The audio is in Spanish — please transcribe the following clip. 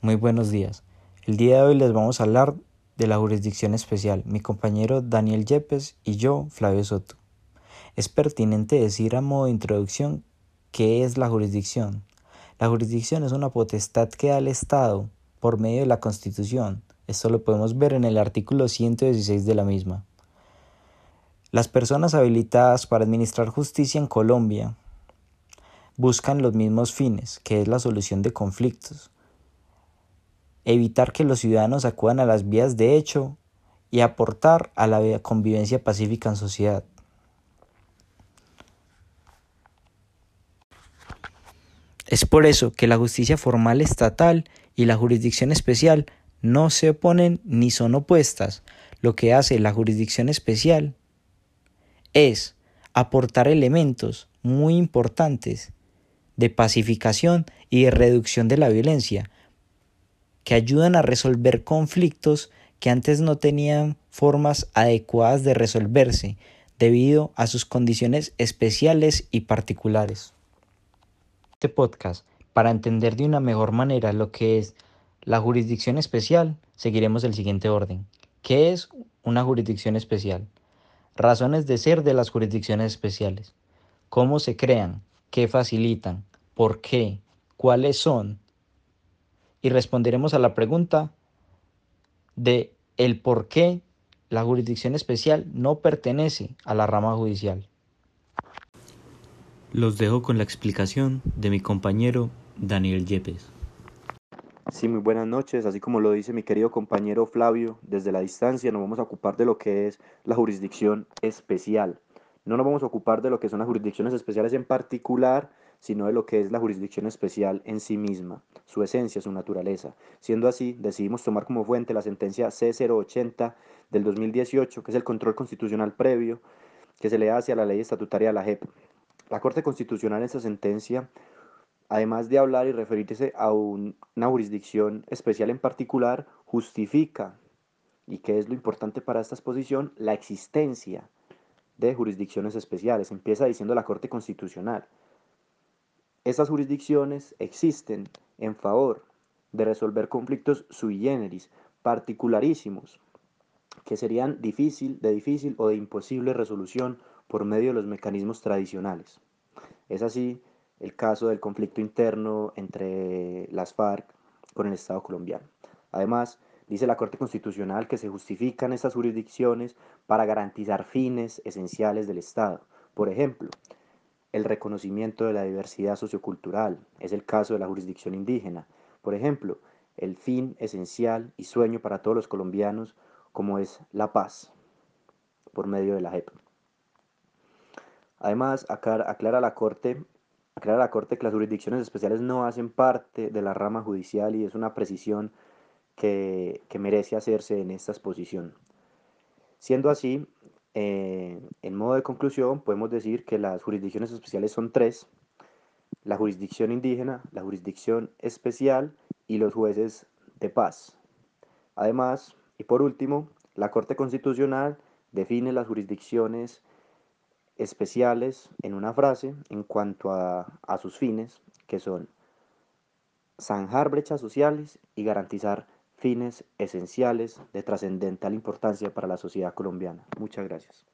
Muy buenos días. El día de hoy les vamos a hablar de la jurisdicción especial. Mi compañero Daniel Yepes y yo, Flavio Soto. Es pertinente decir a modo de introducción qué es la jurisdicción. La jurisdicción es una potestad que da el Estado por medio de la Constitución. Esto lo podemos ver en el artículo 116 de la misma. Las personas habilitadas para administrar justicia en Colombia buscan los mismos fines, que es la solución de conflictos, evitar que los ciudadanos acudan a las vías de hecho y aportar a la convivencia pacífica en sociedad. Es por eso que la justicia formal estatal y la jurisdicción especial no se oponen ni son opuestas. Lo que hace la jurisdicción especial es aportar elementos muy importantes de pacificación y de reducción de la violencia, que ayudan a resolver conflictos que antes no tenían formas adecuadas de resolverse debido a sus condiciones especiales y particulares. Este podcast, para entender de una mejor manera lo que es la jurisdicción especial, seguiremos el siguiente orden. ¿Qué es una jurisdicción especial? Razones de ser de las jurisdicciones especiales. ¿Cómo se crean? ¿Qué facilitan? por qué, cuáles son, y responderemos a la pregunta de el por qué la jurisdicción especial no pertenece a la rama judicial. Los dejo con la explicación de mi compañero Daniel Yepes. Sí, muy buenas noches. Así como lo dice mi querido compañero Flavio, desde la distancia nos vamos a ocupar de lo que es la jurisdicción especial. No nos vamos a ocupar de lo que son las jurisdicciones especiales en particular, sino de lo que es la jurisdicción especial en sí misma, su esencia, su naturaleza. Siendo así, decidimos tomar como fuente la sentencia C080 del 2018, que es el control constitucional previo que se le hace a la ley estatutaria de la JEP. La Corte Constitucional en esa sentencia, además de hablar y referirse a una jurisdicción especial en particular, justifica, y que es lo importante para esta exposición, la existencia de jurisdicciones especiales. Empieza diciendo la Corte Constitucional. Estas jurisdicciones existen en favor de resolver conflictos sui generis, particularísimos, que serían difícil, de difícil o de imposible resolución por medio de los mecanismos tradicionales. Es así el caso del conflicto interno entre las FARC con el Estado colombiano. Además, dice la Corte Constitucional que se justifican estas jurisdicciones para garantizar fines esenciales del Estado. Por ejemplo, el reconocimiento de la diversidad sociocultural. Es el caso de la jurisdicción indígena. Por ejemplo, el fin esencial y sueño para todos los colombianos como es la paz por medio de la JEP. Además, aclara la Corte aclara la Corte que las jurisdicciones especiales no hacen parte de la rama judicial y es una precisión que, que merece hacerse en esta exposición. Siendo así, eh, en modo de conclusión, podemos decir que las jurisdicciones especiales son tres, la jurisdicción indígena, la jurisdicción especial y los jueces de paz. Además, y por último, la Corte Constitucional define las jurisdicciones especiales en una frase en cuanto a, a sus fines, que son zanjar brechas sociales y garantizar fines esenciales de trascendental importancia para la sociedad colombiana. Muchas gracias.